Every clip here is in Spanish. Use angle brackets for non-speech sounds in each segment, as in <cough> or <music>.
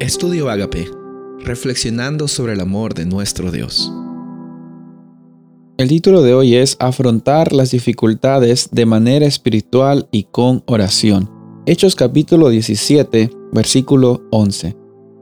Estudio Agape, reflexionando sobre el amor de nuestro Dios. El título de hoy es Afrontar las dificultades de manera espiritual y con oración. Hechos capítulo 17, versículo 11.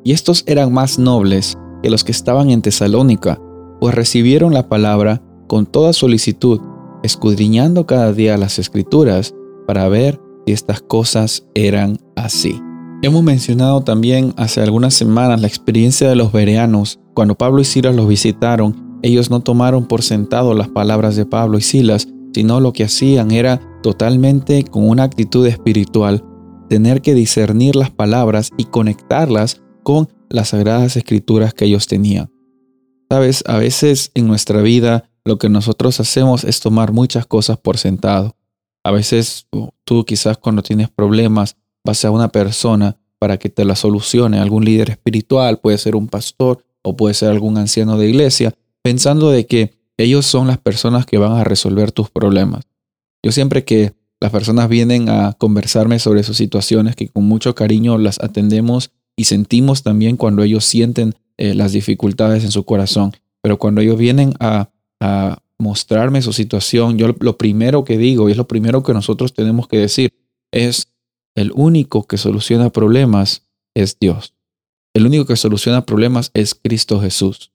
Y estos eran más nobles que los que estaban en Tesalónica, pues recibieron la palabra con toda solicitud, escudriñando cada día las escrituras para ver si estas cosas eran así. Hemos mencionado también hace algunas semanas la experiencia de los bereanos. Cuando Pablo y Silas los visitaron, ellos no tomaron por sentado las palabras de Pablo y Silas, sino lo que hacían era totalmente con una actitud espiritual, tener que discernir las palabras y conectarlas con las sagradas escrituras que ellos tenían. Sabes, a veces en nuestra vida lo que nosotros hacemos es tomar muchas cosas por sentado. A veces tú quizás cuando tienes problemas vas a una persona para que te la solucione, algún líder espiritual, puede ser un pastor o puede ser algún anciano de iglesia, pensando de que ellos son las personas que van a resolver tus problemas. Yo siempre que las personas vienen a conversarme sobre sus situaciones, que con mucho cariño las atendemos y sentimos también cuando ellos sienten eh, las dificultades en su corazón. Pero cuando ellos vienen a, a mostrarme su situación, yo lo primero que digo y es lo primero que nosotros tenemos que decir es, el único que soluciona problemas es Dios. El único que soluciona problemas es Cristo Jesús.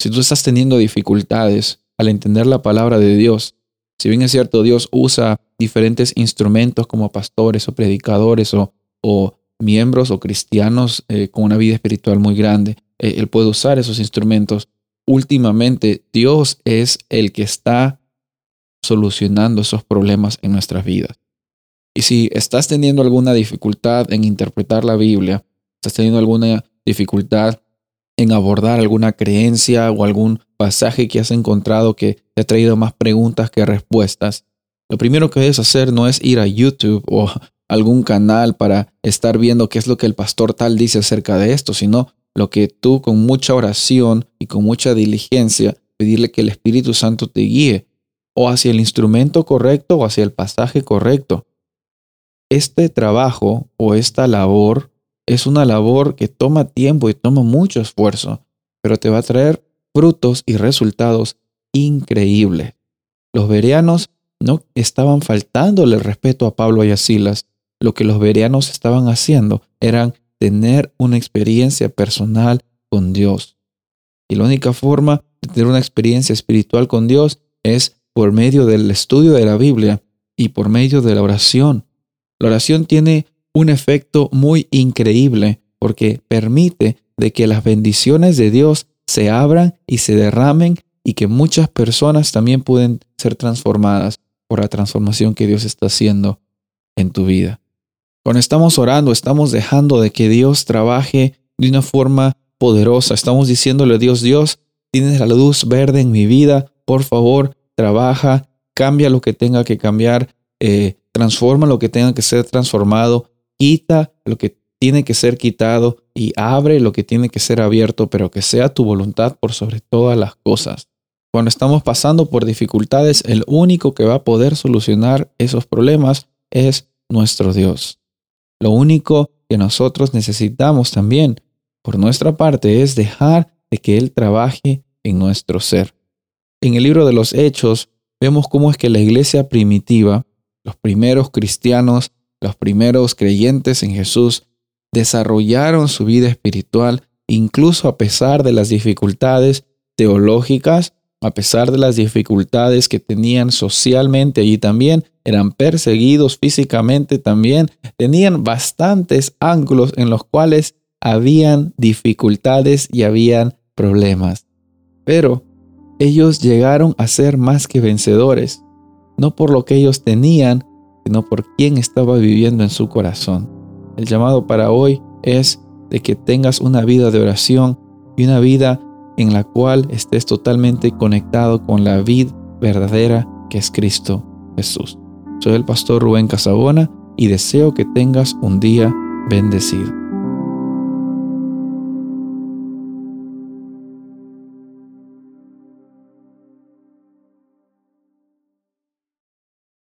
Si tú estás teniendo dificultades al entender la palabra de Dios, si bien es cierto, Dios usa diferentes instrumentos como pastores o predicadores o, miembros o cristianos eh, con una vida espiritual muy grande, eh, Él puede usar esos instrumentos. Últimamente, Dios es el que está solucionando esos problemas en nuestras vidas. Y si estás teniendo alguna dificultad en interpretar la Biblia, estás teniendo alguna dificultad en abordar alguna creencia o algún pasaje que has encontrado que te ha traído más preguntas que respuestas, lo primero que debes hacer no es ir a YouTube o <laughs> algún canal para estar viendo qué es lo que el pastor tal dice acerca de esto, sino lo que tú con mucha oración y con mucha diligencia pedirle que el Espíritu Santo te guíe o hacia el instrumento correcto o hacia el pasaje correcto este trabajo o esta labor es una labor que toma tiempo y toma mucho esfuerzo, pero te va a traer frutos y resultados increíbles. Los bereanos no estaban faltándole el respeto a Pablo y a Silas. Lo que los bereanos estaban haciendo era tener una experiencia personal con Dios. Y la única forma de tener una experiencia espiritual con Dios es por medio del estudio de la Biblia y por medio de la oración. La oración tiene un efecto muy increíble porque permite de que las bendiciones de Dios se abran y se derramen y que muchas personas también pueden ser transformadas por la transformación que Dios está haciendo en tu vida. Cuando estamos orando, estamos dejando de que Dios trabaje de una forma poderosa. Estamos diciéndole a Dios, Dios, tienes la luz verde en mi vida, por favor, trabaja, cambia lo que tenga que cambiar, eh, transforma lo que tenga que ser transformado, quita lo que tiene que ser quitado y abre lo que tiene que ser abierto, pero que sea tu voluntad por sobre todas las cosas. Cuando estamos pasando por dificultades, el único que va a poder solucionar esos problemas es nuestro Dios. Lo único que nosotros necesitamos también por nuestra parte es dejar de que Él trabaje en nuestro ser. En el libro de los Hechos vemos cómo es que la iglesia primitiva los primeros cristianos, los primeros creyentes en Jesús, desarrollaron su vida espiritual incluso a pesar de las dificultades teológicas, a pesar de las dificultades que tenían socialmente y también eran perseguidos físicamente también, tenían bastantes ángulos en los cuales habían dificultades y habían problemas. Pero ellos llegaron a ser más que vencedores no por lo que ellos tenían, sino por quién estaba viviendo en su corazón. El llamado para hoy es de que tengas una vida de oración y una vida en la cual estés totalmente conectado con la vida verdadera que es Cristo Jesús. Soy el pastor Rubén Casabona y deseo que tengas un día bendecido.